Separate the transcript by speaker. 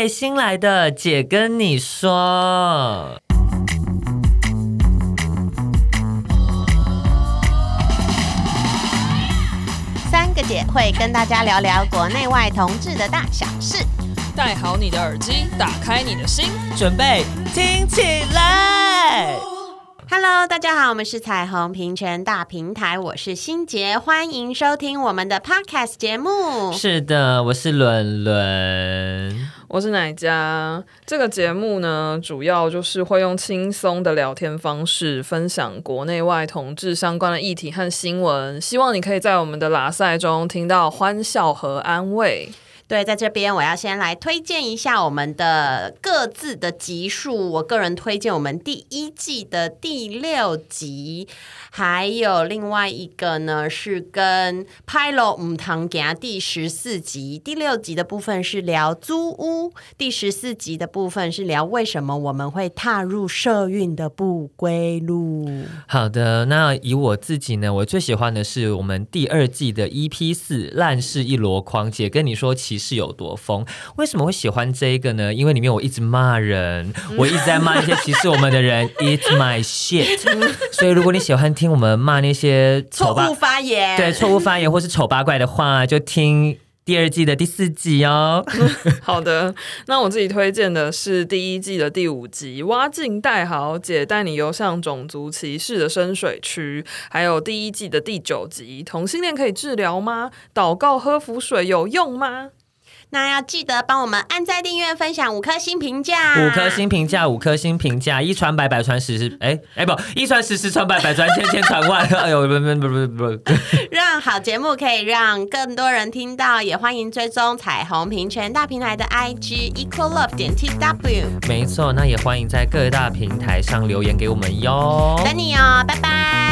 Speaker 1: 备新来的姐跟你说。
Speaker 2: 三个姐会跟大家聊聊国内外同志的大小事。
Speaker 3: 戴好你的耳机，打开你的心，
Speaker 1: 准备听起来。
Speaker 2: Hello，大家好，我们是彩虹平权大平台，我是欣洁，欢迎收听我们的 Podcast 节目。
Speaker 1: 是的，我是伦伦，
Speaker 3: 我是奶家。这个节目呢，主要就是会用轻松的聊天方式，分享国内外同志相关的议题和新闻。希望你可以在我们的拉赛中听到欢笑和安慰。
Speaker 2: 对，在这边我要先来推荐一下我们的各自的集数。我个人推荐我们第一季的第六集，还有另外一个呢是跟拍了五堂给他第十四集。第六集的部分是聊租屋，第十四集的部分是聊为什么我们会踏入社运的不归路。
Speaker 1: 好的，那以我自己呢，我最喜欢的是我们第二季的 EP 四烂事一箩筐。姐跟你说起起。是有多疯？为什么会喜欢这一个呢？因为里面我一直骂人，我一直在骂那些歧视我们的人，It's my shit。所以如果你喜欢听我们骂那些
Speaker 2: 错误发言，
Speaker 1: 对错误发言或是丑八怪的话，就听第二季的第四集哦。
Speaker 3: 好的，那我自己推荐的是第一季的第五集，挖进戴豪姐带你游向种族歧视的深水区，还有第一季的第九集，同性恋可以治疗吗？祷告喝符水有用吗？
Speaker 2: 那要记得帮我们按赞、订阅、分享五颗星评价，
Speaker 1: 五颗星评价，五颗星评价，一传百，百传十，十哎哎不，一传十，十传百，百传千，千传万。哎呦，不不不不不，
Speaker 2: 让好节目可以让更多人听到，也欢迎追踪彩虹平权大平台的 IG Equal Love 点 TW。
Speaker 1: 没错，那也欢迎在各大平台上留言给我们哟，
Speaker 2: 等你哦，拜拜，
Speaker 1: 拜拜。